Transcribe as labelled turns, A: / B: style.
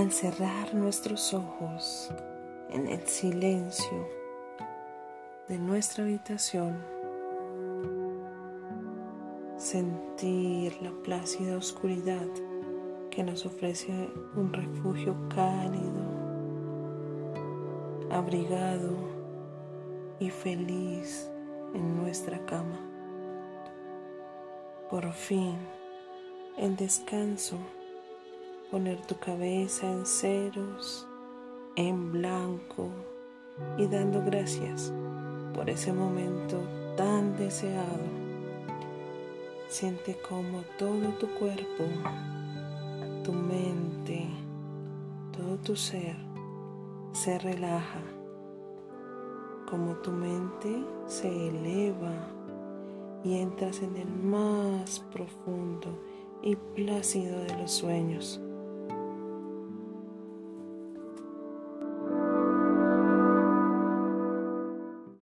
A: al cerrar nuestros ojos en el silencio de nuestra habitación, sentir la plácida oscuridad que nos ofrece un refugio cálido, abrigado y feliz en nuestra cama. Por fin, el descanso, poner tu cabeza en ceros, en blanco y dando gracias por ese momento tan deseado. Siente como todo tu cuerpo, tu mente, todo tu ser se relaja, como tu mente se eleva y entras en el más profundo y plácido de los sueños.